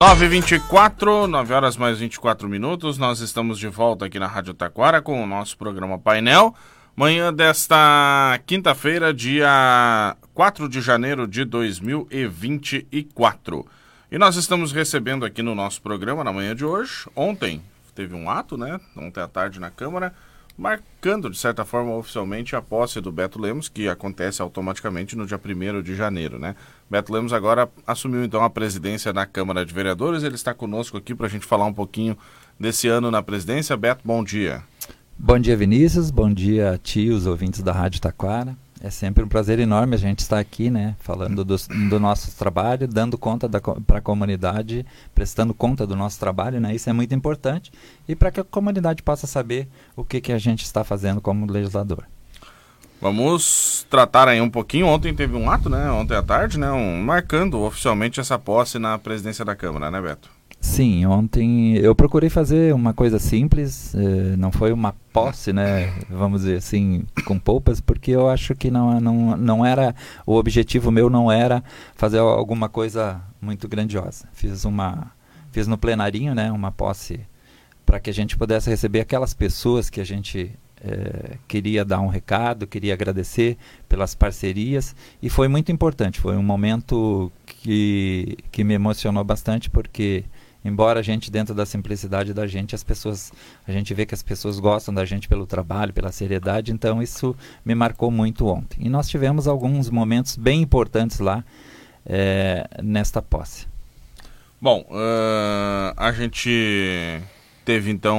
9h24, 9 horas mais 24 minutos, nós estamos de volta aqui na Rádio Taquara com o nosso programa Painel. Manhã desta quinta-feira, dia 4 de janeiro de 2024. E nós estamos recebendo aqui no nosso programa, na manhã de hoje, ontem teve um ato, né? Ontem à tarde na Câmara, marcando, de certa forma, oficialmente a posse do Beto Lemos, que acontece automaticamente no dia 1 de janeiro, né? Beto Lemos agora assumiu então a presidência na Câmara de Vereadores, ele está conosco aqui para a gente falar um pouquinho desse ano na presidência. Beto, bom dia. Bom dia, Vinícius, bom dia a ti, os ouvintes da Rádio Taquara. É sempre um prazer enorme a gente estar aqui, né, falando do, do nosso trabalho, dando conta para a comunidade, prestando conta do nosso trabalho, né, isso é muito importante, e para que a comunidade possa saber o que, que a gente está fazendo como legislador. Vamos tratar aí um pouquinho. Ontem teve um ato, né? Ontem à tarde, né? Um, marcando oficialmente essa posse na presidência da Câmara, né, Beto? Sim, ontem eu procurei fazer uma coisa simples, eh, não foi uma posse, né, vamos dizer assim, com poupas, porque eu acho que não, não, não era, o objetivo meu não era fazer alguma coisa muito grandiosa. Fiz uma, fiz no plenarinho, né, uma posse para que a gente pudesse receber aquelas pessoas que a gente eh, queria dar um recado, queria agradecer pelas parcerias e foi muito importante. Foi um momento que, que me emocionou bastante porque embora a gente dentro da simplicidade da gente as pessoas a gente vê que as pessoas gostam da gente pelo trabalho pela seriedade então isso me marcou muito ontem e nós tivemos alguns momentos bem importantes lá é, nesta posse bom uh, a gente teve então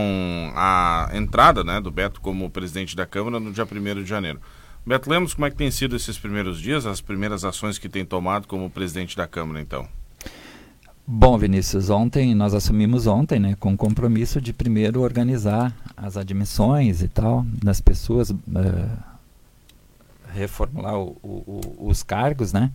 a entrada né, do Beto como presidente da Câmara no dia 1 de janeiro. Beto Lemos como é que tem sido esses primeiros dias as primeiras ações que tem tomado como presidente da Câmara então? Bom, Vinícius, ontem nós assumimos ontem, né, com o compromisso de primeiro organizar as admissões e tal das pessoas, uh, reformular o, o, os cargos, né,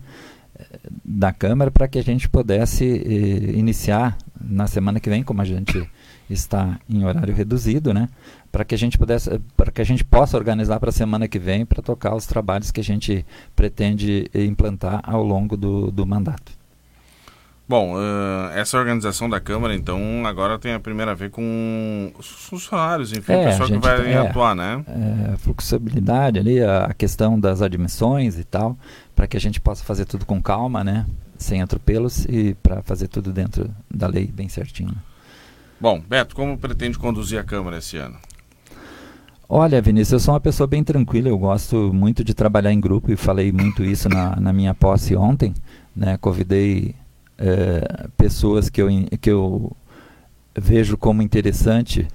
da Câmara para que a gente pudesse uh, iniciar na semana que vem, como a gente está em horário reduzido, né, para que a gente pudesse, para que a gente possa organizar para a semana que vem para tocar os trabalhos que a gente pretende implantar ao longo do, do mandato. Bom, uh, essa organização da Câmara, então, agora tem a primeira a ver com os funcionários, enfim, é, o pessoal que vai é, atuar, né? É, a fluxibilidade ali, a, a, questão das admissões e tal, para que a gente possa fazer tudo com calma, né? Sem atropelos e para fazer tudo dentro da lei bem certinho. Bom, Beto, como pretende conduzir a Câmara esse ano? Olha, Vinícius, eu sou uma pessoa bem tranquila, eu gosto muito de trabalhar em grupo e falei muito isso na, na minha posse ontem, né? Convidei é, pessoas que eu, que eu vejo como interessante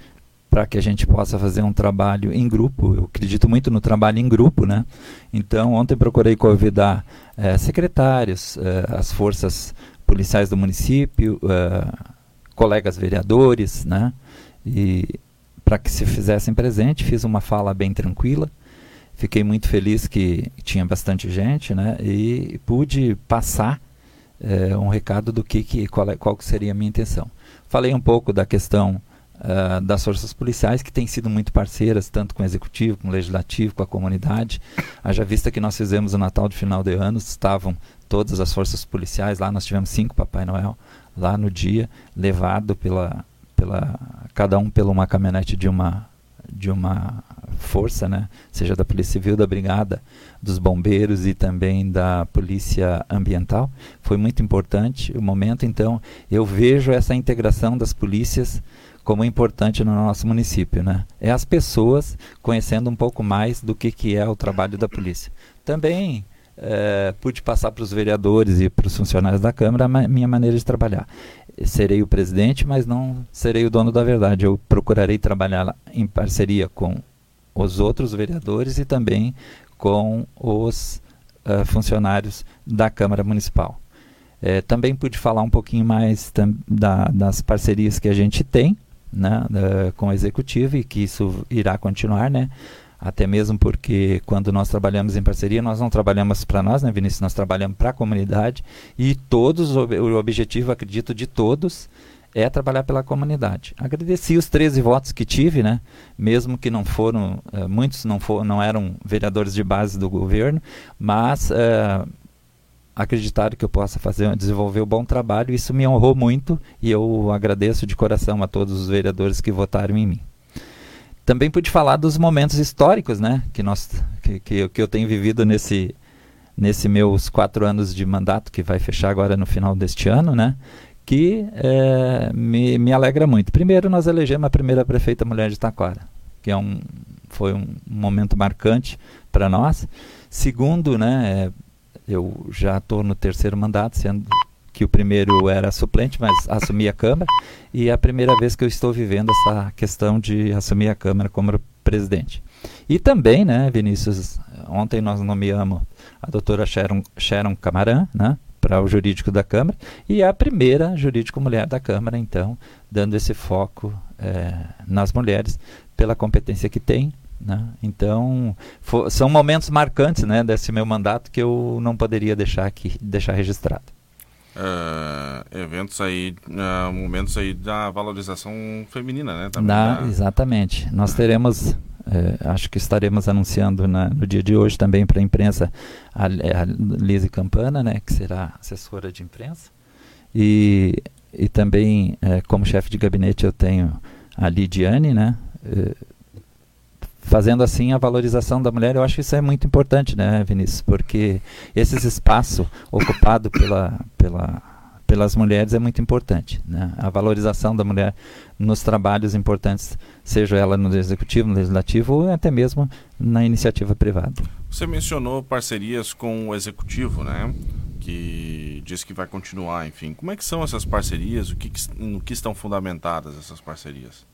para que a gente possa fazer um trabalho em grupo. Eu acredito muito no trabalho em grupo, né? Então, ontem procurei convidar é, secretários, é, as forças policiais do município, colegas vereadores, né? E para que se fizessem presente, fiz uma fala bem tranquila. Fiquei muito feliz que tinha bastante gente, né? E pude passar é, um recado do que, que qual, é, qual seria a minha intenção. Falei um pouco da questão uh, das forças policiais, que têm sido muito parceiras, tanto com o executivo, com o legislativo, com a comunidade. Haja vista que nós fizemos o Natal de final de ano, estavam todas as forças policiais lá, nós tivemos cinco Papai Noel lá no dia, levado pela, pela cada um pela uma caminhonete de uma de uma força, né, seja da Polícia Civil, da Brigada, dos Bombeiros e também da Polícia Ambiental. Foi muito importante o momento, então eu vejo essa integração das polícias como importante no nosso município, né? É as pessoas conhecendo um pouco mais do que, que é o trabalho da polícia. Também é, pude passar para os vereadores e para os funcionários da Câmara a minha maneira de trabalhar serei o presidente, mas não serei o dono da verdade. Eu procurarei trabalhar em parceria com os outros vereadores e também com os uh, funcionários da Câmara Municipal. É, também pude falar um pouquinho mais da, das parcerias que a gente tem né, uh, com o Executivo e que isso irá continuar, né? Até mesmo porque quando nós trabalhamos em parceria, nós não trabalhamos para nós, né, Vinícius? Nós trabalhamos para a comunidade e todos, o objetivo, acredito, de todos é trabalhar pela comunidade. Agradeci os 13 votos que tive, né? Mesmo que não foram, uh, muitos não, for, não eram vereadores de base do governo, mas uh, acreditaram que eu possa fazer, desenvolver um bom trabalho. Isso me honrou muito e eu agradeço de coração a todos os vereadores que votaram em mim. Também pude falar dos momentos históricos, né, que nós, que, que, que eu tenho vivido nesse, nesse meus quatro anos de mandato que vai fechar agora no final deste ano, né, que é, me, me alegra muito. Primeiro, nós elegemos a primeira prefeita mulher de Taquara, que é um, foi um momento marcante para nós. Segundo, né, é, eu já estou no terceiro mandato, sendo que o primeiro era suplente, mas assumi a Câmara, e é a primeira vez que eu estou vivendo essa questão de assumir a Câmara como presidente. E também, né, Vinícius, ontem nós nomeamos a doutora Sharon, Sharon Camarã, né, para o jurídico da Câmara, e é a primeira jurídico mulher da Câmara, então, dando esse foco é, nas mulheres, pela competência que tem, né? Então, são momentos marcantes né, desse meu mandato que eu não poderia deixar aqui, deixar registrado. Uh, eventos aí, uh, momentos aí da valorização feminina, né? Também da, Exatamente. Nós teremos, eh, acho que estaremos anunciando na, no dia de hoje também para a imprensa a, a Lise Campana, né, que será assessora de imprensa. E, e também, eh, como chefe de gabinete, eu tenho a Lidiane, né? Eh, fazendo assim a valorização da mulher, eu acho que isso é muito importante, né, Vinícius? Porque esse espaço ocupado pela, pela, pelas mulheres é muito importante. Né? A valorização da mulher nos trabalhos importantes, seja ela no executivo, no legislativo ou até mesmo na iniciativa privada. Você mencionou parcerias com o executivo, né? Que diz que vai continuar, enfim. Como é que são essas parcerias? O que, no que estão fundamentadas essas parcerias?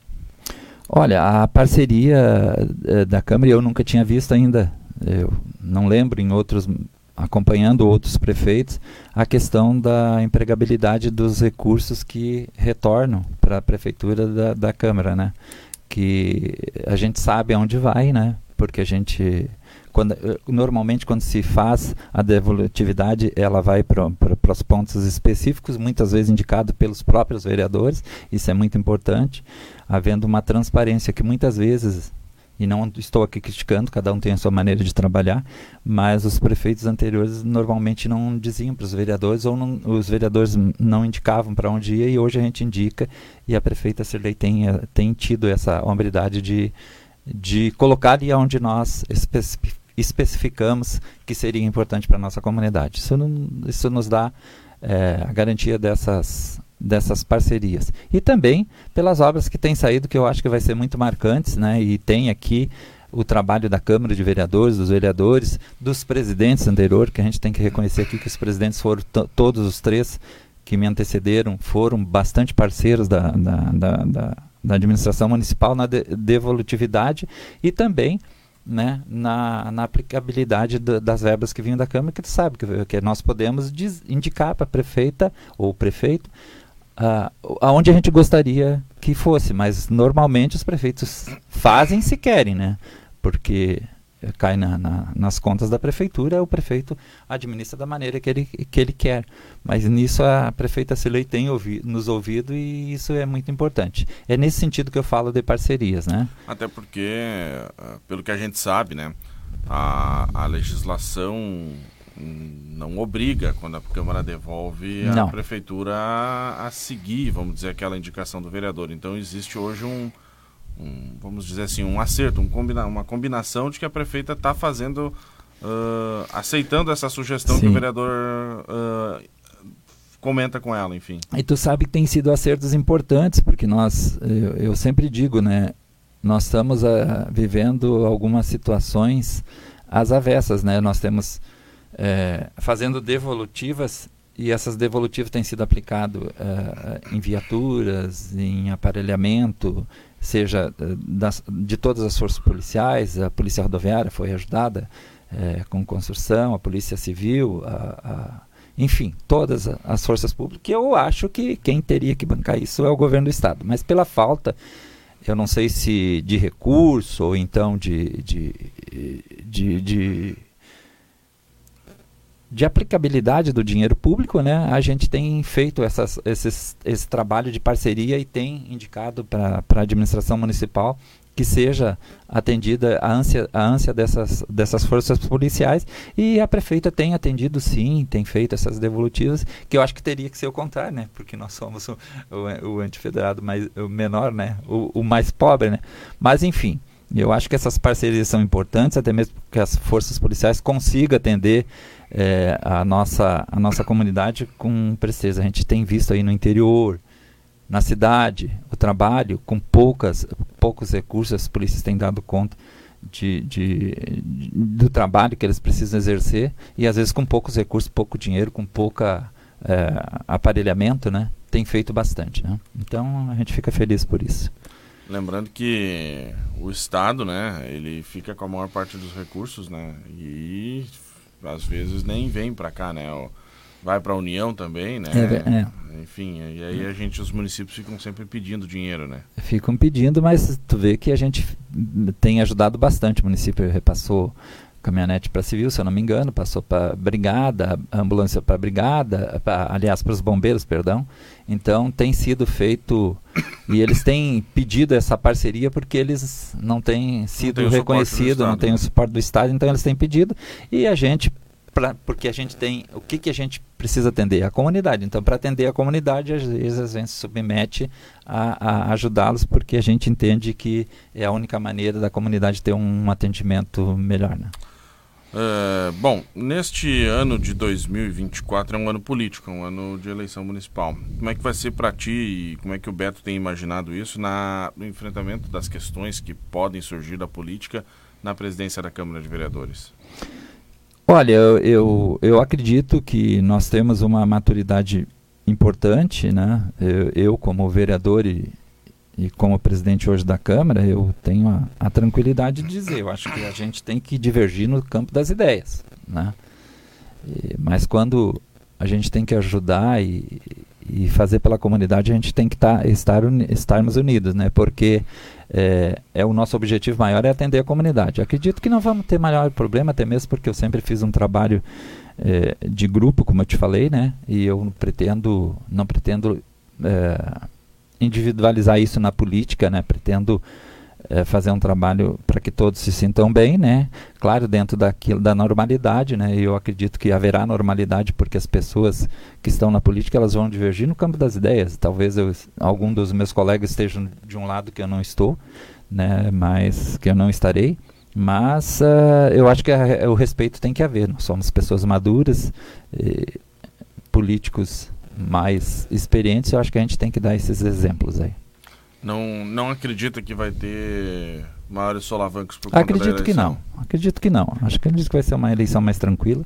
Olha, a parceria eh, da Câmara eu nunca tinha visto ainda. Eu não lembro em outros acompanhando outros prefeitos a questão da empregabilidade dos recursos que retornam para a prefeitura da, da Câmara, né? Que a gente sabe aonde vai, né? Porque a gente quando, eh, normalmente quando se faz a devolutividade ela vai para os pontos específicos, muitas vezes indicado pelos próprios vereadores, isso é muito importante havendo uma transparência que muitas vezes e não estou aqui criticando, cada um tem a sua maneira de trabalhar, mas os prefeitos anteriores normalmente não diziam para os vereadores ou não, os vereadores não indicavam para onde ia e hoje a gente indica e a prefeita Sirlei tem, eh, tem tido essa hombridade de, de colocar ali onde nós especificamos que seria importante para a nossa comunidade. Isso, não, isso nos dá é, a garantia dessas dessas parcerias. E também pelas obras que têm saído, que eu acho que vai ser muito marcantes, né? E tem aqui o trabalho da Câmara de Vereadores, dos vereadores, dos presidentes anteriores, que a gente tem que reconhecer aqui que os presidentes foram todos os três que me antecederam, foram bastante parceiros da, da, da, da, da administração municipal na de, devolutividade e também né, na, na aplicabilidade do, das verbas que vinham da Câmara, que tu sabe que, que nós podemos diz, indicar para a prefeita ou prefeito uh, aonde a gente gostaria que fosse, mas normalmente os prefeitos fazem se querem, né? Porque cai na, na, nas contas da prefeitura, o prefeito administra da maneira que ele, que ele quer. Mas nisso a prefeita Silei tem ouvi, nos ouvido e isso é muito importante. É nesse sentido que eu falo de parcerias, né? Até porque, ah, pelo que a gente sabe, né, a, a legislação não obriga quando a Câmara devolve a não. prefeitura a, a, seguir, vamos dizer, aquela indicação do vereador. Então existe hoje um, um vamos dizer assim, um acerto, um combina, uma combinação de que a prefeita está fazendo, uh, aceitando essa sugestão Sim. que o vereador uh, comenta com ela, enfim. E tu sabe que tem sido acertos importantes, porque nós, eu, eu sempre digo, né, nós estamos uh, vivendo algumas situações às avessas, né? Nós temos fazendo devolutivas e essas devolutivas têm sido aplicadas é, em viaturas, em aparelhamento, seja é, das, de todas as forças policiais, a polícia rodoviária foi ajudada é, com construção, a polícia civil, a, a, enfim, todas as forças públicas, eu acho que quem teria que bancar isso é o governo do estado, mas pela falta eu não sei se de recurso ou então de, de, de, de de aplicabilidade do dinheiro público, né, a gente tem feito essas, esses, esse trabalho de parceria e tem indicado para a administração municipal que seja atendida a ânsia, a ânsia dessas, dessas forças policiais e a prefeita tem atendido sim, tem feito essas devolutivas, que eu acho que teria que ser o contrário, né? Porque nós somos o, o, o antifederado mais, o menor, né? O, o mais pobre, né? Mas enfim, eu acho que essas parcerias são importantes, até mesmo que as forças policiais consigam atender é, a, nossa, a nossa comunidade com presteza. A gente tem visto aí no interior, na cidade, o trabalho com poucas, poucos recursos, as polícias têm dado conta de, de, de, do trabalho que eles precisam exercer e às vezes com poucos recursos, pouco dinheiro, com pouca é, aparelhamento, né? Tem feito bastante, né? Então a gente fica feliz por isso. Lembrando que o Estado, né, ele fica com a maior parte dos recursos, né, e às vezes nem vem para cá, né, vai para a União também, né? É, é. Enfim, e aí a gente, os municípios ficam sempre pedindo dinheiro, né? Ficam pedindo, mas tu vê que a gente tem ajudado bastante. O município repassou caminhonete para civil, se eu não me engano, passou para brigada, ambulância para brigada, pra, aliás, para os bombeiros, perdão. Então tem sido feito e eles têm pedido essa parceria porque eles não têm sido não reconhecidos, não têm o suporte do Estado, então eles têm pedido e a gente pra, porque a gente tem. O que, que a gente precisa atender? A comunidade. Então, para atender a comunidade, às vezes a gente se submete a, a ajudá-los, porque a gente entende que é a única maneira da comunidade ter um atendimento melhor. Né? É, bom, neste ano de 2024 é um ano político, é um ano de eleição municipal. Como é que vai ser para ti e como é que o Beto tem imaginado isso na, no enfrentamento das questões que podem surgir da política na presidência da Câmara de Vereadores? Olha, eu, eu, eu acredito que nós temos uma maturidade importante, né? Eu, eu como vereador e, e, como presidente hoje da Câmara, eu tenho a, a, tranquilidade de dizer, eu acho que a gente tem que divergir no campo das ideias, né? E, mas quando a gente tem que ajudar e, e fazer pela comunidade, a gente tem que tá, estar uni, estarmos unidos, né? Porque é, é, o nosso objetivo maior é atender a comunidade. Acredito que não vamos ter maior problema, até mesmo porque eu sempre fiz um trabalho é, de grupo, como eu te falei, né? E eu pretendo, não pretendo é, individualizar isso na política, né? Pretendo é, fazer um trabalho para que todos se sintam bem, né? Claro, dentro daquilo da normalidade, né? E eu acredito que haverá normalidade porque as pessoas que estão na política elas vão divergir no campo das ideias. Talvez eu, algum dos meus colegas estejam de um lado que eu não estou, né? Mas que eu não estarei. Mas uh, eu acho que a, o respeito tem que haver. Nós somos pessoas maduras, políticos mais experientes. Eu acho que a gente tem que dar esses exemplos aí. Não, não acredita que vai ter maiores solavancos por conta Acredito que não. Acredito que não. Acho que que vai ser uma eleição mais tranquila.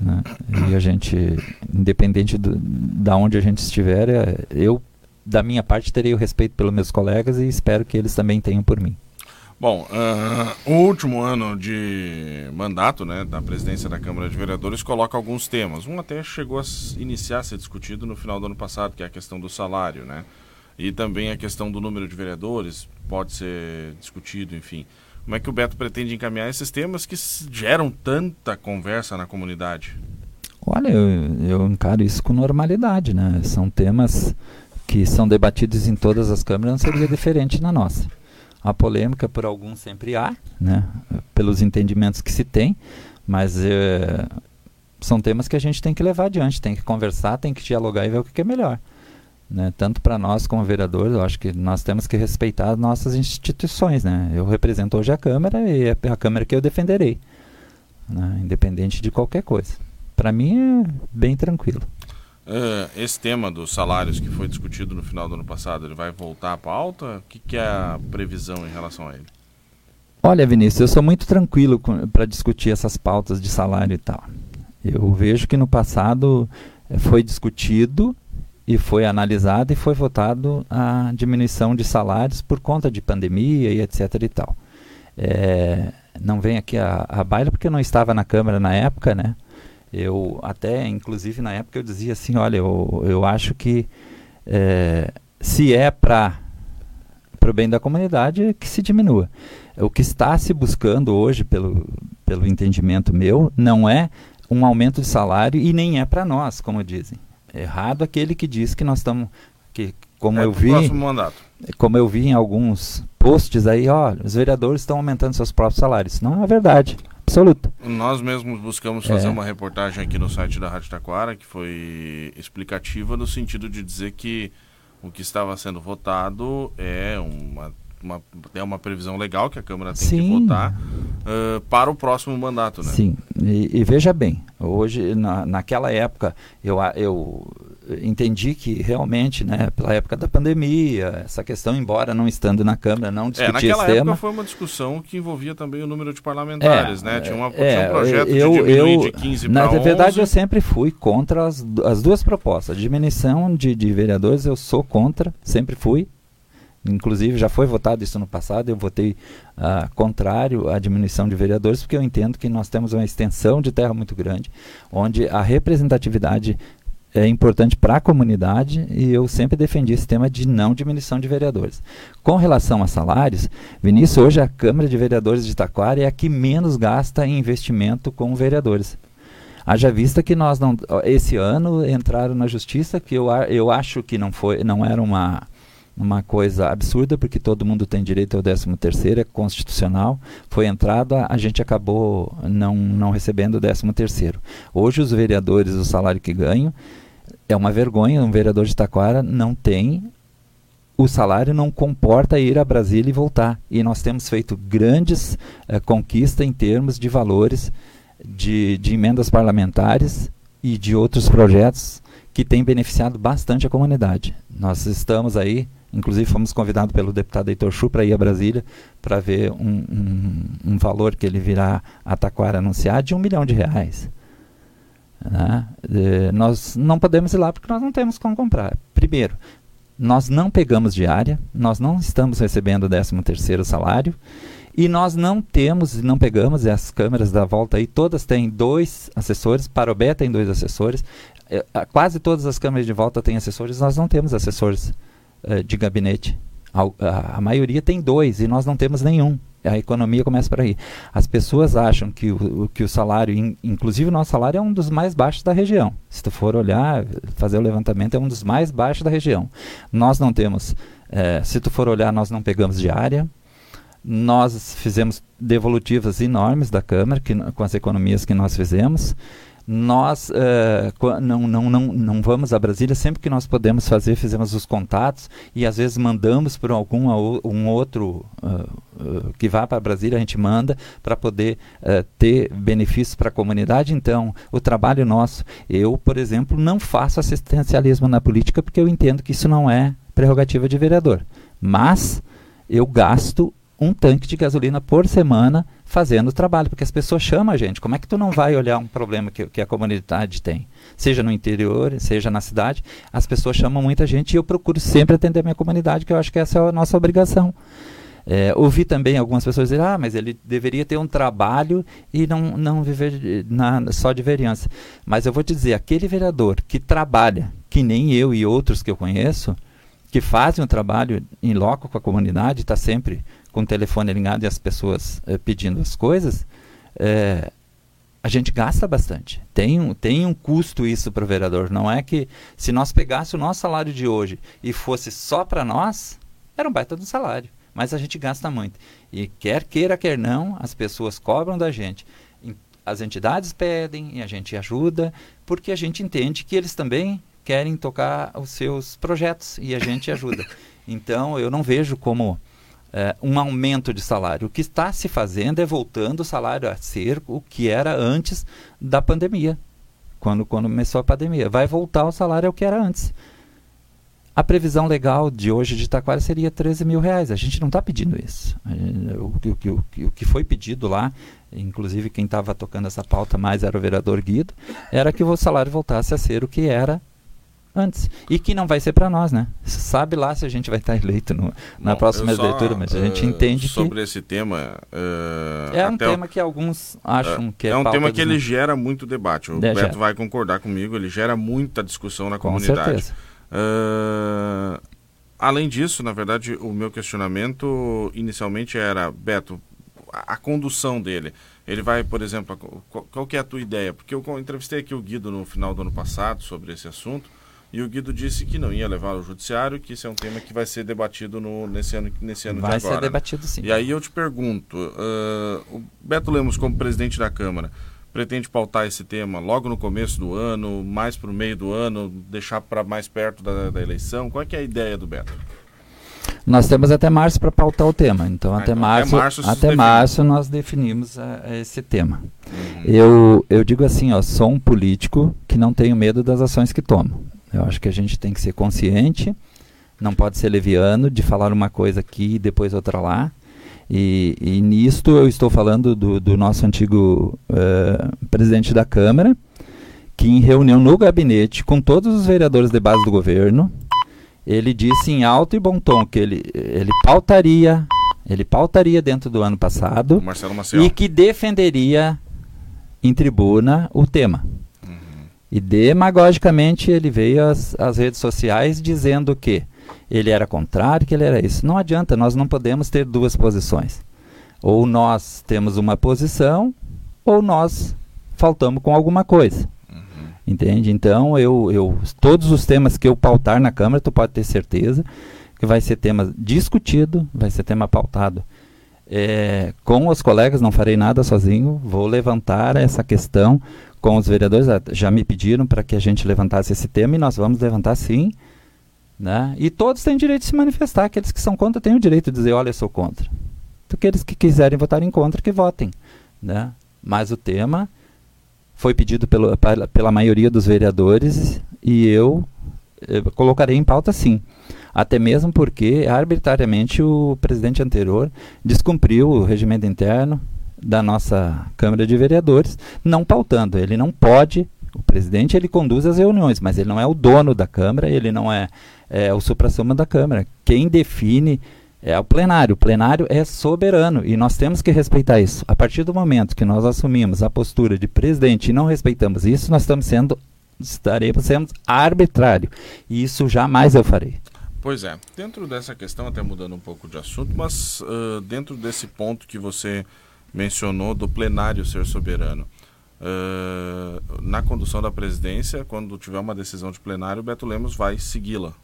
Né? E a gente, independente do, da onde a gente estiver, é, eu, da minha parte, terei o respeito pelos meus colegas e espero que eles também tenham por mim. Bom, uh, o último ano de mandato né, da presidência da Câmara de Vereadores coloca alguns temas. Um até chegou a iniciar a ser discutido no final do ano passado, que é a questão do salário, né? E também a questão do número de vereadores pode ser discutido, enfim. Como é que o Beto pretende encaminhar esses temas que geram tanta conversa na comunidade? Olha, eu, eu encaro isso com normalidade, né? São temas que são debatidos em todas as câmaras, não seria diferente na nossa. A polêmica por alguns sempre há, né? Pelos entendimentos que se tem, mas é, são temas que a gente tem que levar adiante, tem que conversar, tem que dialogar e ver o que é melhor. Né? Tanto para nós como vereadores, eu acho que nós temos que respeitar as nossas instituições. Né? Eu represento hoje a Câmara e é a Câmara que eu defenderei, né? independente de qualquer coisa. Para mim é bem tranquilo. Uh, esse tema dos salários que foi discutido no final do ano passado, ele vai voltar à pauta? O que, que é a previsão em relação a ele? Olha, Vinícius, eu sou muito tranquilo para discutir essas pautas de salário e tal. Eu vejo que no passado eh, foi discutido e foi analisado e foi votado a diminuição de salários por conta de pandemia e etc e tal. É, não vem aqui a, a baila porque eu não estava na Câmara na época, né? Eu até, inclusive na época eu dizia assim, olha, eu, eu acho que é, se é para o bem da comunidade, que se diminua. O que está se buscando hoje, pelo, pelo entendimento meu, não é um aumento de salário e nem é para nós, como dizem. Errado aquele que diz que nós estamos que como é eu vi como eu vi em alguns posts aí, ó, os vereadores estão aumentando seus próprios salários. Não é verdade absoluta. Nós mesmos buscamos fazer é. uma reportagem aqui no site da Rádio Taquara que foi explicativa no sentido de dizer que o que estava sendo votado é uma, uma, é uma previsão legal que a Câmara tem Sim. que votar uh, para o próximo mandato. Né? Sim, e, e veja bem, hoje, na, naquela época, eu, eu entendi que realmente, né, pela época da pandemia, essa questão, embora não estando na Câmara, não discutia é, naquela esse época foi uma discussão que envolvia também o número de parlamentares, é, né? Tinha, uma, é, tinha um projeto eu, de diminuir eu, de 15 para Na verdade, eu sempre fui contra as, as duas propostas. Diminuição de, de vereadores, eu sou contra, sempre fui. Inclusive, já foi votado isso no passado, eu votei uh, contrário à diminuição de vereadores, porque eu entendo que nós temos uma extensão de terra muito grande, onde a representatividade é importante para a comunidade e eu sempre defendi esse tema de não diminuição de vereadores. Com relação a salários, Vinícius, hoje a Câmara de Vereadores de Taquara é a que menos gasta em investimento com vereadores. Haja vista que nós não, esse ano entraram na justiça, que eu, eu acho que não foi, não era uma uma coisa absurda, porque todo mundo tem direito ao 13 terceiro, é constitucional. Foi entrado, a, a gente acabou não, não recebendo o 13 terceiro. Hoje os vereadores, o salário que ganham, é uma vergonha, um vereador de Taquara não tem o salário não comporta ir a Brasília e voltar. E nós temos feito grandes eh, conquistas em termos de valores de, de emendas parlamentares e de outros projetos que têm beneficiado bastante a comunidade. Nós estamos aí, inclusive fomos convidados pelo deputado Heitor Chu para ir a Brasília para ver um, um, um, valor que ele virá a Taquara anunciar de um milhão de reais. Né? E nós não podemos ir lá porque nós não temos como comprar. Primeiro, nós não pegamos diária, nós não estamos recebendo o 13 terceiro salário e nós não temos, não pegamos, e as câmeras da volta aí, todas têm dois assessores, Parobé tem dois assessores, é, quase todas as câmeras de volta têm assessores, nós não temos assessores é, de gabinete. A, a, a maioria tem dois e nós não temos nenhum a economia começa por aí. As pessoas acham que o, que o salário, in, inclusive o nosso salário é um dos mais baixos da região. Se tu for olhar, fazer o levantamento, é um dos mais baixos da região. Nós não temos, é, se tu for olhar, nós não pegamos diária. Nós fizemos devolutivas enormes da Câmara que, com as economias que nós fizemos nós uh, não, não, não, não vamos a Brasília sempre que nós podemos fazer, fizemos os contatos e às vezes mandamos para algum um outro uh, uh, que vá para Brasília, a gente manda para poder ter benefícios para a comunidade. Então, o trabalho nosso, eu, por exemplo, não faço assistencialismo na política porque eu entendo que isso não é prerrogativa de vereador. Mas eu gasto um tanque de gasolina por semana fazendo o trabalho, porque as pessoas chamam a gente. Como é que tu não vai olhar um problema que, que a comunidade tem? Seja no interior, seja na cidade, as pessoas chamam muita gente e eu procuro sempre atender a minha comunidade, que eu acho que essa é a nossa obrigação. É, ouvi também algumas pessoas dizer, ah, mas ele deveria ter um trabalho e não, não viver na, só de vereança. Mas eu vou te dizer, aquele vereador que trabalha, que nem eu e outros que eu conheço, que fazem um trabalho em loco com a comunidade, está sempre com o telefone ligado e as pessoas eh, pedindo as coisas, eh, a gente gasta bastante. Tem um, tem um custo isso para o vereador. Não é que se nós pegássemos o nosso salário de hoje e fosse só para nós, era um baita do salário. Mas a gente gasta muito. E quer queira, quer não, as pessoas cobram da gente. As entidades pedem e a gente ajuda, porque a gente entende que eles também querem tocar os seus projetos e a gente ajuda. Então eu não vejo como é, um aumento de salário. O que está se fazendo é voltando o salário a ser o que era antes da pandemia, quando, quando começou a pandemia. Vai voltar o salário ao que era antes. A previsão legal de hoje de Taquara seria 13 mil reais. A gente não está pedindo isso. O, o, o, o, que foi pedido lá, inclusive quem estava tocando essa pauta mais era o vereador Guido, era que o salário voltasse a ser o que era antes. E que não vai ser para nós, né? Sabe lá se a gente vai estar eleito no, na Bom, próxima leitura, mas a gente uh, entende sobre que. Sobre esse tema. Uh, é um tema o, que alguns acham uh, que é. É um tema que ele gera muito debate. O é, Beto gera. vai concordar comigo, ele gera muita discussão na Com comunidade. Certeza. além disso, na verdade, o meu questionamento inicialmente era, Beto, a, a condução dele. Ele vai, por exemplo, qual, qual que é a tua ideia? Porque eu entrevistei aqui o Guido no final do ano passado sobre esse assunto. E o Guido disse que não ia levar ao judiciário, que isso é um tema que vai ser debatido no, nesse ano, nesse ano vai de agora. Vai ser debatido sim. E aí eu te pergunto, uh, o Beto Lemos como presidente da Câmara, pretende pautar esse tema logo no começo do ano, mais para o meio do ano, deixar para mais perto da, da, eleição? Qual é, é a ideia do Beto? Nós temos até março para pautar o tema. Então, ah, até, então março, até março, até março nós definimos uh, esse tema. Uhum. Eu, eu digo assim, ó, sou um político que não tenho medo das ações que tomo. Eu acho que a gente tem que ser consciente, não pode ser leviano de falar uma coisa aqui e depois outra lá. E, e nisto eu estou falando do, do nosso antigo uh, presidente da Câmara, que em reunião no gabinete com todos os vereadores de base do governo, ele disse em alto e bom tom que ele, ele pautaria, ele pautaria dentro do ano passado e que defenderia em tribuna o tema. E demagogicamente ele veio às, às redes sociais dizendo que ele era contrário, que ele era isso. Não adianta, nós não podemos ter duas posições. Ou nós temos uma posição, ou nós faltamos com alguma coisa. Uhum. Entende? Então, eu, eu, todos os temas que eu pautar na Câmara, tu pode ter certeza que vai ser tema discutido, vai ser tema pautado. É, com os colegas, não farei nada sozinho, vou levantar essa questão com os vereadores. Ah, já me pediram para que a gente levantasse esse tema e nós vamos levantar sim né? E todos têm direito de se manifestar. Aqueles que são contra têm o direito de dizer: olha, eu sou contra. Então, aqueles que quiserem votar em contra, que votem. Né? Mas o tema foi pedido pelo, pela, pela maioria dos vereadores e eu, eu colocarei em pauta sim. Até mesmo porque, arbitrariamente, o presidente anterior descumpriu o regimento interno da nossa Câmara de Vereadores, não pautando. Ele não pode o presidente ele conduz as reuniões, mas ele não é o dono da Câmara, ele não é é o supra-sumo da Câmara. Quem define é o plenário. O plenário é soberano e nós temos que respeitar isso. A partir do momento que nós assumimos a postura de presidente e não respeitamos isso, nós estamos sendo estaremos sendo arbitrário. E isso jamais eu farei. Pois é. Dentro dessa questão, até mudando um pouco de assunto, mas uh, dentro desse ponto que você mencionou do plenário ser soberano, uh, na condução da presidência, quando tiver uma decisão de plenário, o Beto Lemos vai segui-la.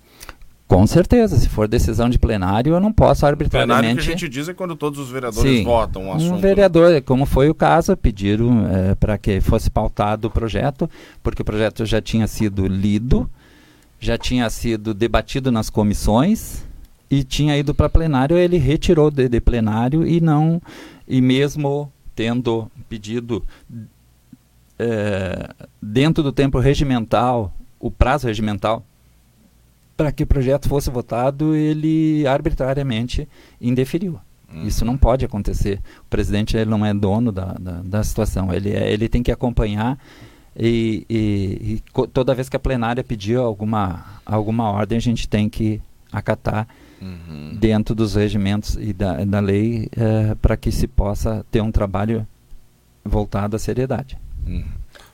Com certeza, se for decisão de plenário, eu não posso arbitrariamente. Plenário que a gente diz é quando todos os vereadores Sim, votam o assunto. Um vereador, como foi o caso, pediram é, para que fosse pautado o projeto, porque o projeto já tinha sido lido, já tinha sido debatido nas comissões e tinha ido para plenário, ele retirou de, de plenário e não, e mesmo tendo pedido é, dentro do tempo regimental, o prazo regimental para que o projeto fosse votado, ele arbitrariamente indeferiu. Uhum. Isso não pode acontecer. O presidente ele não é dono da, da, da situação. Ele, é, ele tem que acompanhar e, e, e, toda vez que a plenária pedir alguma, alguma ordem, a gente tem que acatar uhum. dentro dos regimentos e da, da lei é, para que se possa ter um trabalho voltado à seriedade. Uhum.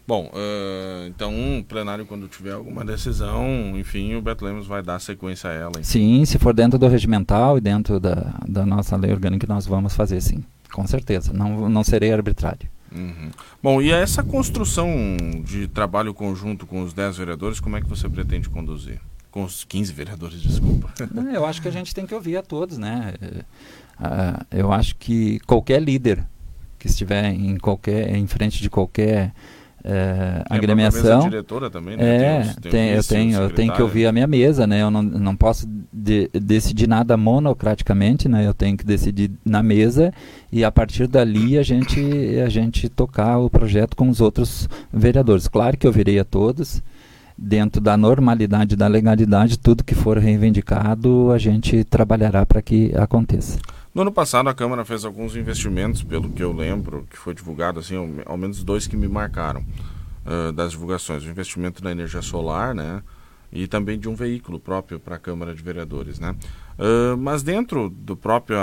Bom, uh, então, um plenário, quando tiver alguma decisão, enfim, o Beto Lemos vai dar sequência a ela. Enfim. Sim, se for dentro do regimental e dentro da, da nossa lei orgânica, nós vamos fazer sim, com certeza. Não, não serei arbitrário. Uhum. Bom, e essa construção de trabalho conjunto com os 10 vereadores, como é que você pretende conduzir? Com os 15 vereadores, desculpa. Eu acho que a gente tem que ouvir a todos, né? Uh, eu acho que qualquer líder que estiver em qualquer em frente de qualquer é, agremiação. diretora também, né? É, tem, tem, tem eu tenho, eu tenho que ouvir a minha mesa, né? Eu não, não posso de, decidir nada monocraticamente, né? Eu tenho que decidir na mesa e a partir dali a gente a gente tocar o projeto com os outros vereadores. Claro que eu virei a todos dentro da normalidade, da legalidade, tudo que for reivindicado, a gente trabalhará para que aconteça. No ano passado, a Câmara fez alguns investimentos, pelo que eu lembro, que foi divulgado, assim, ao, menos dois que me marcaram uh, das divulgações. O investimento na energia solar, né? E também de um veículo próprio para a Câmara de Vereadores, né? Uh, mas dentro do próprio...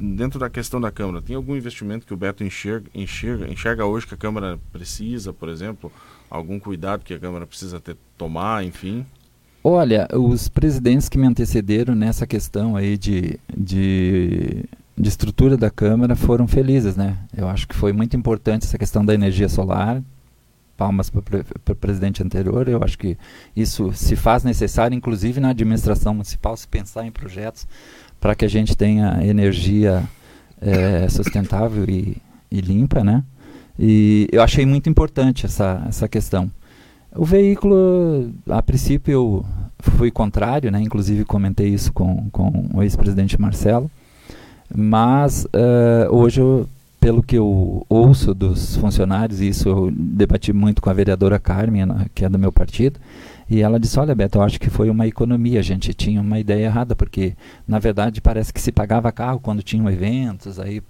dentro da questão da Câmara, tem algum investimento que o Beto enxerga, enxerga, enxerga hoje que a Câmara precisa, por exemplo? Algum cuidado que a Câmara precisa ter, tomar, enfim? Olha, os presidentes que me antecederam nessa questão aí de, de, de, estrutura da Câmara foram felizes, né? Eu acho que foi muito importante essa questão da energia solar. palmas para o presidente anterior. Eu acho que isso se faz necessário, inclusive na administração municipal, se pensar em projetos para que a gente tenha energia é, sustentável e, e, limpa, né? E eu achei muito importante essa, essa questão. O veículo, a princípio, eu fui contrário, né? Inclusive comentei isso com, com o ex-presidente Marcelo. Mas uh, hoje eu pelo que eu ouço dos funcionários, e isso eu debati muito com a vereadora Carmen, que é do meu partido, e ela disse: Olha, Beto, eu acho que foi uma economia. A gente tinha uma ideia errada, porque na verdade parece que se pagava carro quando tinham eventos aí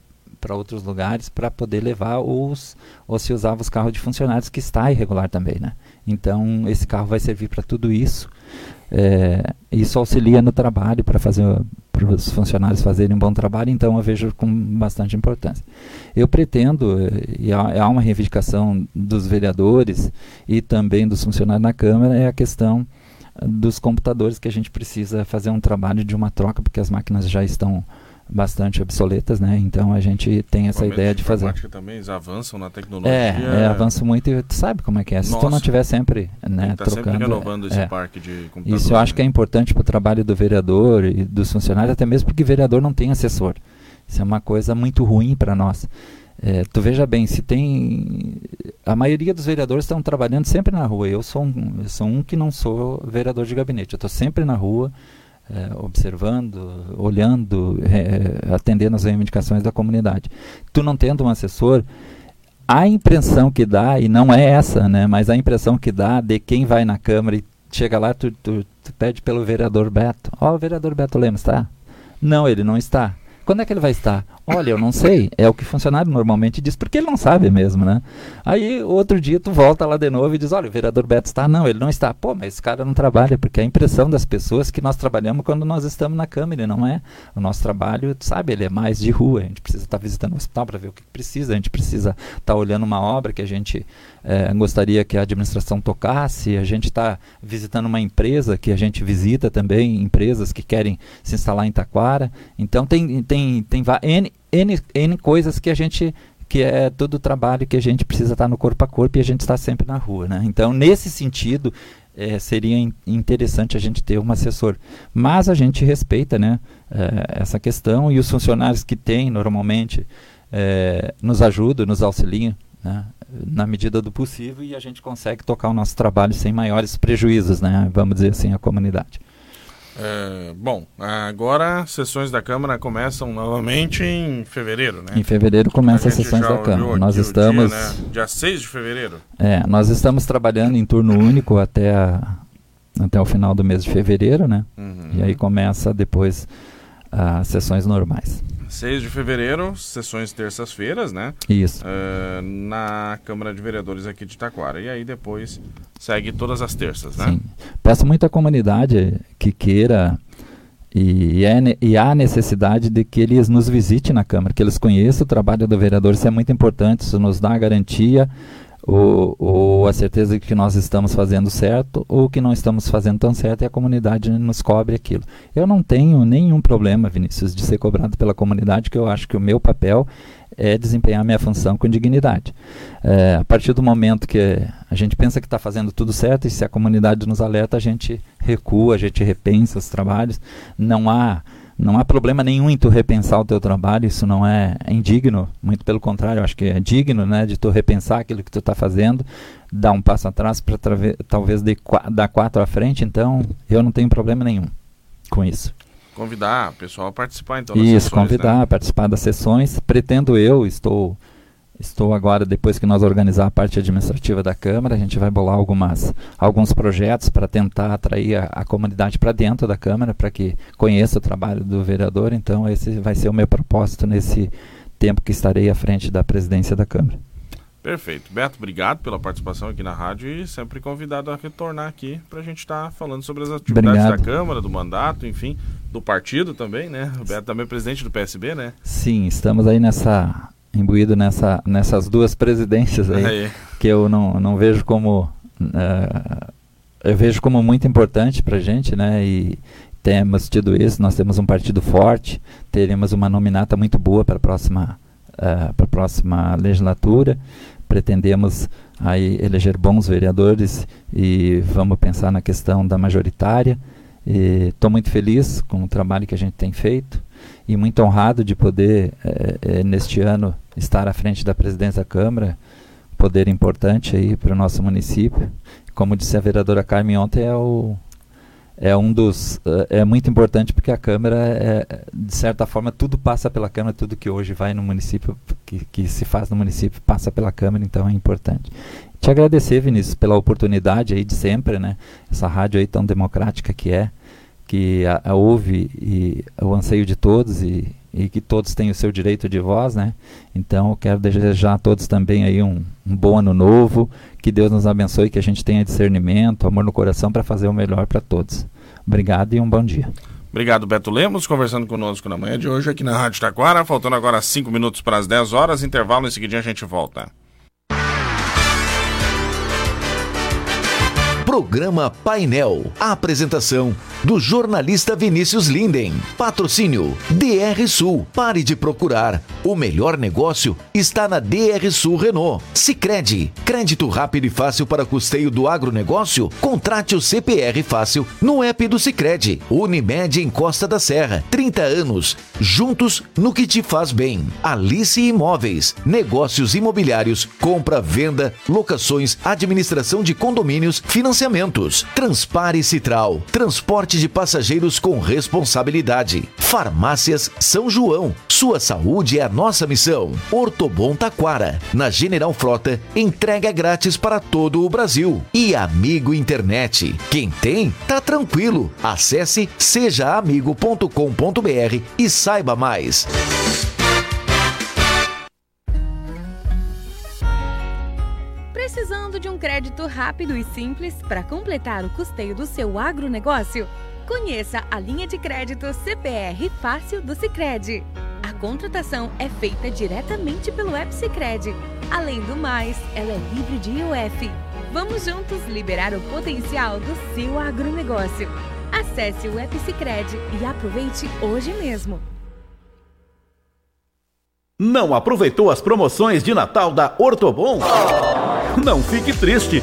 para outros lugares para poder levar os ou se usava os carros de funcionários que está irregular também, né? Então esse carro vai servir para tudo isso. É, isso auxilia no trabalho para fazer para os funcionários fazerem um bom trabalho, então eu vejo com bastante importância. Eu pretendo, e há uma reivindicação dos vereadores e também dos funcionários na Câmara, é a questão dos computadores que a gente precisa fazer um trabalho de uma troca, porque as máquinas já estão bastante obsoletas, né? Então a gente tem essa ideia de fazer. também eles avançam na tecnologia. É, é avançam muito e tu sabe como é que é. Se Nossa, tu não tiver sempre, né, tá trocando, sempre renovando esse é. parque de computadores. Isso eu acho que é importante para o trabalho do vereador e dos funcionários, até mesmo porque vereador não tem assessor. Isso é uma coisa muito ruim para nós. É, tu veja bem, se tem. A maioria dos vereadores estão trabalhando sempre na rua. Eu sou um, eu sou um que não sou vereador de gabinete. Eu estou sempre na rua é, observando, olhando, é, atendendo as reivindicações da comunidade. Tu não tendo um assessor, a impressão que dá, e não é essa, né, mas a impressão que dá de quem vai na Câmara e chega lá, tu, tu, tu pede pelo vereador Beto. Ó, oh, o vereador Beto Lemos está? Não, ele não está. Quando é que ele vai estar? Olha, eu não sei. É o que o funcionário normalmente diz, porque ele não sabe mesmo, né? Aí, outro dia, tu volta lá de novo e diz, olha, o vereador Beto está. Não, ele não está. Pô, mas esse cara não trabalha, porque a impressão das pessoas que nós trabalhamos quando nós estamos na Câmara, não é? O nosso trabalho, sabe, ele é mais de rua. A gente precisa estar tá visitando o hospital para ver o que precisa, a gente precisa estar tá olhando uma obra que a gente é, gostaria que a administração tocasse, a gente está visitando uma empresa que a gente visita também, empresas que querem se instalar em Taquara. Então, tem, tem, tem N N, N coisas que a gente que é todo o trabalho que a gente precisa estar no corpo a corpo e a gente está sempre na rua, né? Então, nesse sentido, é, seria in, interessante a gente ter um assessor. Mas a gente respeita, né, é, essa questão e os funcionários que tem normalmente é, nos ajudam, nos auxiliam, né, na medida do possível e a gente consegue tocar o nosso trabalho sem maiores prejuízos, né, vamos dizer assim, à comunidade. É, bom, agora sessões da Câmara começam novamente em fevereiro, né? Em fevereiro começam as sessões da Câmara. Nós estamos. Dia, né? dia 6 de fevereiro. É, nós estamos trabalhando em turno único até, a, até o final do mês de fevereiro, né? Uhum. E aí começa depois as sessões normais. 6 de fevereiro, sessões terças-feiras, né? Isso. Uh, na Câmara de Vereadores aqui de Taquara. E aí depois segue todas as terças, né? Sim. Peço muito à comunidade que queira e, é, e há necessidade de que eles nos visitem na Câmara, que eles conheçam o trabalho do vereador. Isso é muito importante, isso nos dá a garantia ou, ou, a certeza de que nós estamos fazendo certo ou que não estamos fazendo tão certo e a comunidade nos cobre aquilo. Eu não tenho nenhum problema, Vinícius, de ser cobrado pela comunidade, que eu acho que o meu papel é desempenhar minha função com dignidade. É, a partir do momento que a gente pensa que está fazendo tudo certo e se a comunidade nos alerta, a gente recua, a gente repensa os trabalhos. Não há não há problema nenhum em tu repensar o teu trabalho, isso não é, indigno, muito pelo contrário, eu acho que é digno, né, de tu repensar aquilo que tu está fazendo, dar um passo atrás para talvez de, dar quatro à frente, então eu não tenho problema nenhum com isso. Convidar o pessoal a participar então das Isso, sessões, convidar né? a participar das sessões. Pretendo eu, estou Estou agora, depois que nós organizar a parte administrativa da Câmara, a gente vai bolar algumas, alguns projetos para tentar atrair a, a comunidade para dentro da Câmara, para que conheça o trabalho do vereador. Então, esse vai ser o meu propósito nesse tempo que estarei à frente da presidência da Câmara. Perfeito. Beto, obrigado pela participação aqui na rádio e sempre convidado a retornar aqui para a gente estar tá falando sobre as atividades obrigado. da Câmara, do mandato, enfim, do partido também, né? O Beto também é presidente do PSB, né? Sim, estamos aí nessa imbuído nessa, nessas duas presidências aí, aí. que eu não, não vejo como uh, eu vejo como muito importante para a gente, né? E temos tido isso, nós temos um partido forte, teremos uma nominata muito boa para a próxima uh, para a próxima legislatura, pretendemos aí eleger bons vereadores e vamos pensar na questão da majoritária. Estou muito feliz com o trabalho que a gente tem feito e muito honrado de poder, é, é, neste ano, estar à frente da presidência da Câmara, poder importante aí para o nosso município. Como disse a vereadora Carmen ontem, é o, é um dos é, é muito importante porque a Câmara é, de certa forma tudo passa pela Câmara tudo que hoje vai no município que, que se faz no município passa pela Câmara então é importante te agradecer Vinícius pela oportunidade aí de sempre né essa rádio aí tão democrática que é que a, a ouve e o anseio de todos e, e que todos têm o seu direito de voz, né? Então eu quero desejar a todos também aí um, um bom ano novo, que Deus nos abençoe, que a gente tenha discernimento, amor no coração para fazer o melhor para todos. Obrigado e um bom dia. Obrigado, Beto Lemos, conversando conosco na manhã de hoje aqui na Rádio Taquara. Faltando agora 5 minutos para as 10 horas, intervalo, em seguida a gente volta. Programa Painel. A apresentação do jornalista Vinícius Linden. Patrocínio DR Sul. Pare de procurar. O melhor negócio está na DR Sul Renault. Sicredi. Crédito rápido e fácil para custeio do agronegócio? Contrate o CPR Fácil no app do Sicredi. Unimed em Costa da Serra. 30 anos. Juntos no que te faz bem. Alice Imóveis. Negócios imobiliários. Compra, venda, locações, administração de condomínios, financiamento financiamentos. Transpare Citral. Transporte de passageiros com responsabilidade. Farmácias São João. Sua saúde é a nossa missão. Ortobon Taquara. Na General Frota, entrega grátis para todo o Brasil. E Amigo Internet. Quem tem, tá tranquilo. Acesse sejaamigo.com.br e saiba mais. Um crédito rápido e simples para completar o custeio do seu agronegócio? Conheça a linha de crédito CPR Fácil do Sicredi. A contratação é feita diretamente pelo app Sicredi. Além do mais, ela é livre de IOF. Vamos juntos liberar o potencial do seu agronegócio. Acesse o app Sicredi e aproveite hoje mesmo. Não aproveitou as promoções de Natal da Ortobon? Não fique triste.